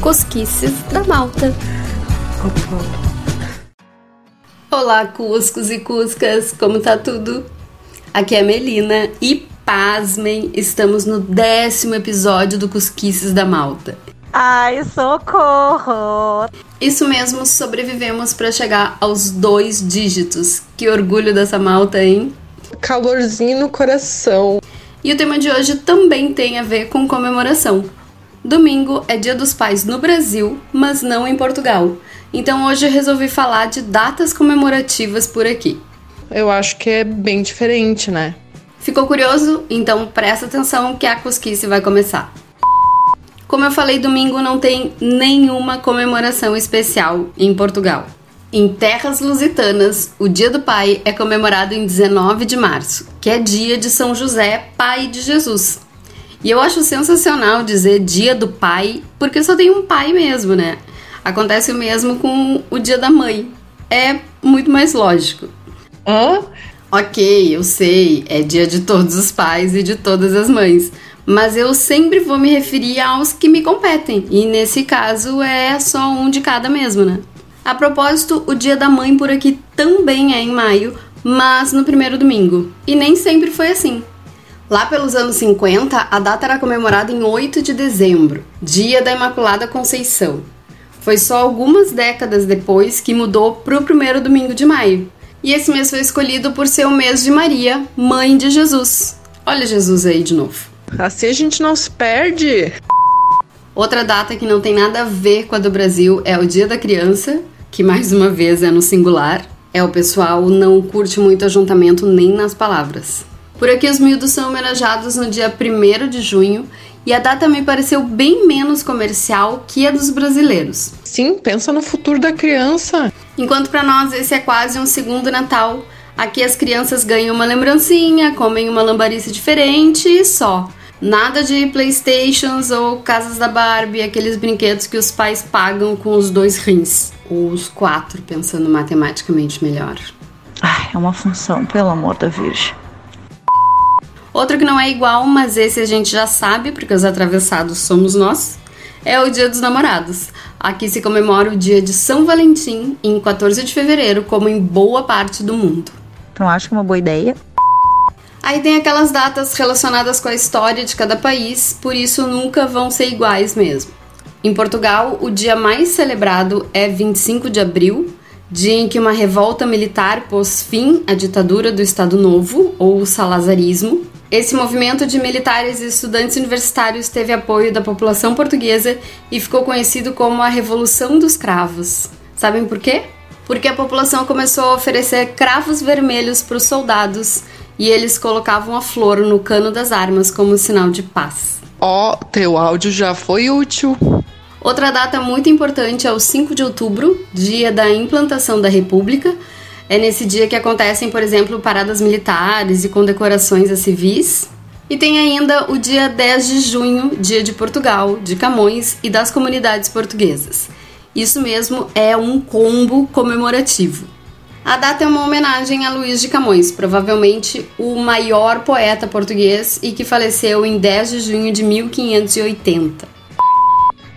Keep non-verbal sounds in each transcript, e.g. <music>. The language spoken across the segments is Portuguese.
Cosquices da Malta. Olá, Cuscos e Cuscas, como tá tudo? Aqui é a Melina e pasmem, estamos no décimo episódio do Cusquices da Malta. Ai, socorro! Isso mesmo, sobrevivemos para chegar aos dois dígitos. Que orgulho dessa malta, hein? Calorzinho no coração. E o tema de hoje também tem a ver com comemoração. Domingo é Dia dos Pais no Brasil, mas não em Portugal. Então hoje eu resolvi falar de datas comemorativas por aqui. Eu acho que é bem diferente, né? Ficou curioso? Então presta atenção que a cosquice vai começar. Como eu falei, domingo não tem nenhuma comemoração especial em Portugal. Em terras lusitanas, o Dia do Pai é comemorado em 19 de março, que é dia de São José, pai de Jesus. E eu acho sensacional dizer Dia do Pai, porque só tem um pai mesmo, né? Acontece o mesmo com o Dia da Mãe. É muito mais lógico. Hã? Ok, eu sei, é dia de todos os pais e de todas as mães. Mas eu sempre vou me referir aos que me competem. E nesse caso é só um de cada mesmo, né? A propósito, o dia da mãe por aqui também é em maio, mas no primeiro domingo. E nem sempre foi assim. Lá pelos anos 50, a data era comemorada em 8 de dezembro, dia da Imaculada Conceição. Foi só algumas décadas depois que mudou para o primeiro domingo de maio. E esse mês foi escolhido por ser o mês de Maria, mãe de Jesus. Olha Jesus aí de novo. Assim a gente não se perde. Outra data que não tem nada a ver com a do Brasil é o Dia da Criança, que mais uma vez é no singular. É o pessoal não curte muito ajuntamento nem nas palavras. Por aqui, os miúdos são homenageados no dia 1 de junho e a data me pareceu bem menos comercial que a dos brasileiros. Sim, pensa no futuro da criança. Enquanto para nós esse é quase um segundo Natal, aqui as crianças ganham uma lembrancinha, comem uma lambarice diferente e só. Nada de Playstations ou casas da Barbie, aqueles brinquedos que os pais pagam com os dois rins. Ou os quatro, pensando matematicamente melhor. Ai, é uma função, pelo amor da Virgem. Outro que não é igual, mas esse a gente já sabe, porque os atravessados somos nós, é o Dia dos Namorados. Aqui se comemora o dia de São Valentim, em 14 de fevereiro, como em boa parte do mundo. Então acho que é uma boa ideia. Aí tem aquelas datas relacionadas com a história de cada país, por isso nunca vão ser iguais mesmo. Em Portugal, o dia mais celebrado é 25 de abril, dia em que uma revolta militar pôs fim à ditadura do Estado Novo, ou salazarismo, esse movimento de militares e estudantes universitários teve apoio da população portuguesa e ficou conhecido como a Revolução dos Cravos. Sabem por quê? Porque a população começou a oferecer cravos vermelhos para os soldados e eles colocavam a flor no cano das armas como sinal de paz. Ó, oh, teu áudio já foi útil. Outra data muito importante é o 5 de outubro, dia da implantação da República, é nesse dia que acontecem, por exemplo, paradas militares e condecorações a civis. E tem ainda o dia 10 de junho, dia de Portugal, de Camões e das comunidades portuguesas. Isso mesmo é um combo comemorativo. A data é uma homenagem a Luís de Camões, provavelmente o maior poeta português e que faleceu em 10 de junho de 1580.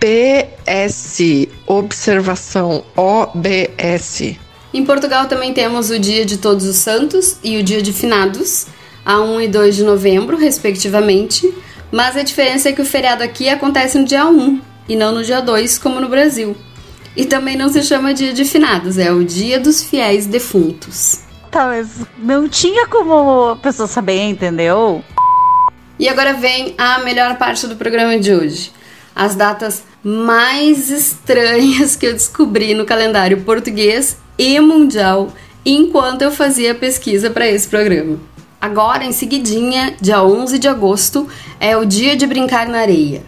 PS, observação OBS. Em Portugal também temos o Dia de Todos os Santos e o Dia de Finados, a 1 e 2 de novembro, respectivamente, mas a diferença é que o feriado aqui acontece no dia 1 e não no dia 2, como no Brasil. E também não se chama Dia de Finados, é o Dia dos Fiéis Defuntos. Tá, mas não tinha como a pessoa saber, entendeu? E agora vem a melhor parte do programa de hoje. As datas mais estranhas que eu descobri no calendário português e mundial enquanto eu fazia pesquisa para esse programa. Agora, em seguidinha, dia 11 de agosto, é o dia de brincar na areia.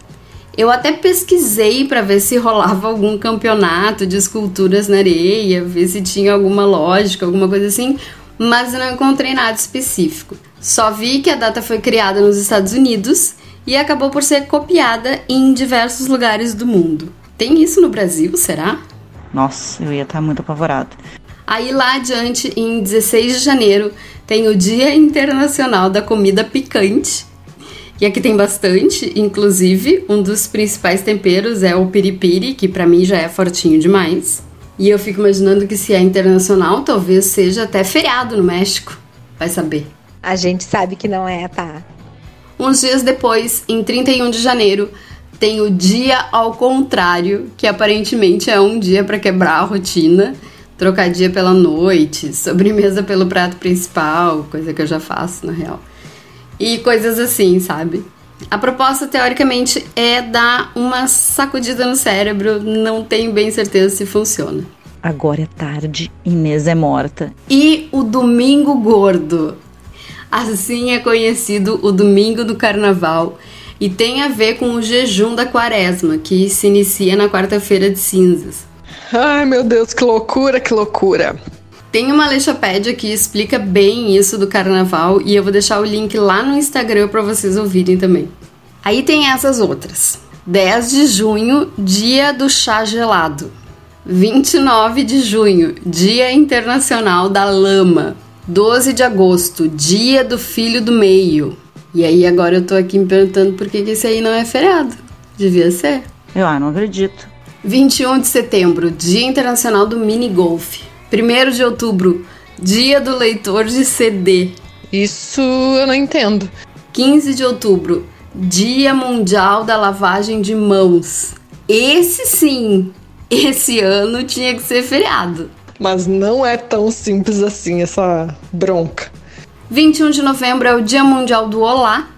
Eu até pesquisei para ver se rolava algum campeonato de esculturas na areia, ver se tinha alguma lógica, alguma coisa assim, mas não encontrei nada específico. Só vi que a data foi criada nos Estados Unidos e acabou por ser copiada em diversos lugares do mundo. Tem isso no Brasil, será? Nossa, eu ia estar muito apavorado. Aí lá adiante, em 16 de janeiro, tem o Dia Internacional da Comida Picante. E aqui tem bastante, inclusive um dos principais temperos é o piripiri, que para mim já é fortinho demais. E eu fico imaginando que se é internacional, talvez seja até feriado no México. Vai saber. A gente sabe que não é, tá? Uns dias depois, em 31 de janeiro, tem o dia ao contrário, que aparentemente é um dia para quebrar a rotina, trocar dia pela noite, <laughs> sobremesa pelo prato principal, coisa que eu já faço na real. E coisas assim, sabe? A proposta, teoricamente, é dar uma sacudida no cérebro, não tenho bem certeza se funciona. Agora é tarde, Inês é morta. E o Domingo Gordo. Assim é conhecido o Domingo do Carnaval e tem a ver com o jejum da quaresma, que se inicia na quarta-feira de cinzas. Ai, meu Deus, que loucura, que loucura. Tem uma Alexapédia que explica bem isso do carnaval e eu vou deixar o link lá no Instagram para vocês ouvirem também. Aí tem essas outras. 10 de junho, dia do chá gelado. 29 de junho, Dia Internacional da Lama. 12 de agosto, Dia do Filho do Meio. E aí agora eu tô aqui me perguntando por que, que esse aí não é feriado. Devia ser. Eu ah, não acredito. 21 de setembro, Dia Internacional do Mini Golf. 1 de outubro, Dia do Leitor de CD. Isso eu não entendo. 15 de outubro, Dia Mundial da Lavagem de Mãos. Esse sim, esse ano tinha que ser feriado. Mas não é tão simples assim essa bronca. 21 de novembro é o Dia Mundial do Olá.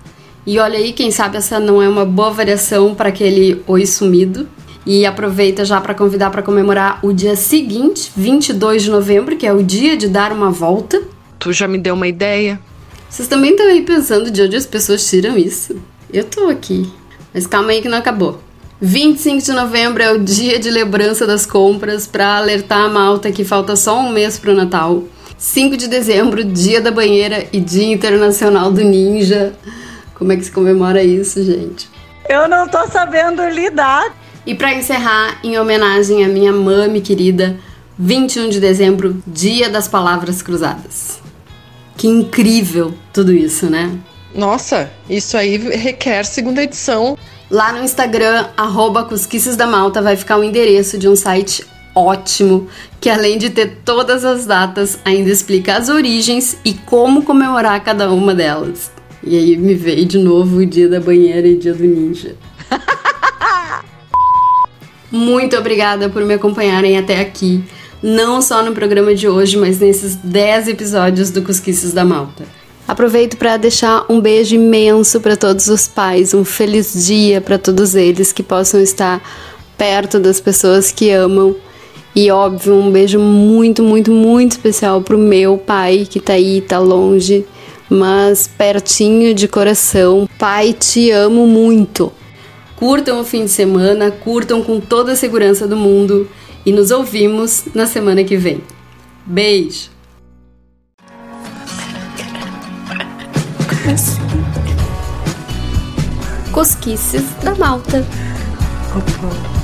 E olha aí, quem sabe essa não é uma boa variação para aquele oi sumido. E aproveita já para convidar para comemorar o dia seguinte, 22 de novembro, que é o dia de dar uma volta. Tu já me deu uma ideia? Vocês também estão aí pensando de onde as pessoas tiram isso? Eu tô aqui. Mas calma aí que não acabou. 25 de novembro é o dia de lembrança das compras para alertar a malta que falta só um mês pro Natal. 5 de dezembro, dia da banheira e dia internacional do ninja. Como é que se comemora isso, gente? Eu não tô sabendo lidar. E para encerrar, em homenagem à minha mãe querida, 21 de dezembro, Dia das Palavras Cruzadas. Que incrível tudo isso, né? Nossa, isso aí requer segunda edição. Lá no Instagram, arroba Cosquices da Malta, vai ficar o endereço de um site ótimo, que além de ter todas as datas, ainda explica as origens e como comemorar cada uma delas. E aí me veio de novo o dia da banheira e dia do ninja. Muito obrigada por me acompanharem até aqui, não só no programa de hoje, mas nesses 10 episódios do Cosquices da Malta. Aproveito para deixar um beijo imenso para todos os pais, um feliz dia para todos eles que possam estar perto das pessoas que amam. E óbvio, um beijo muito, muito, muito especial pro meu pai que tá aí, tá longe, mas pertinho de coração. Pai, te amo muito. Curtam o fim de semana, curtam com toda a segurança do mundo e nos ouvimos na semana que vem. Beijo! Cosquices da Malta. Opa.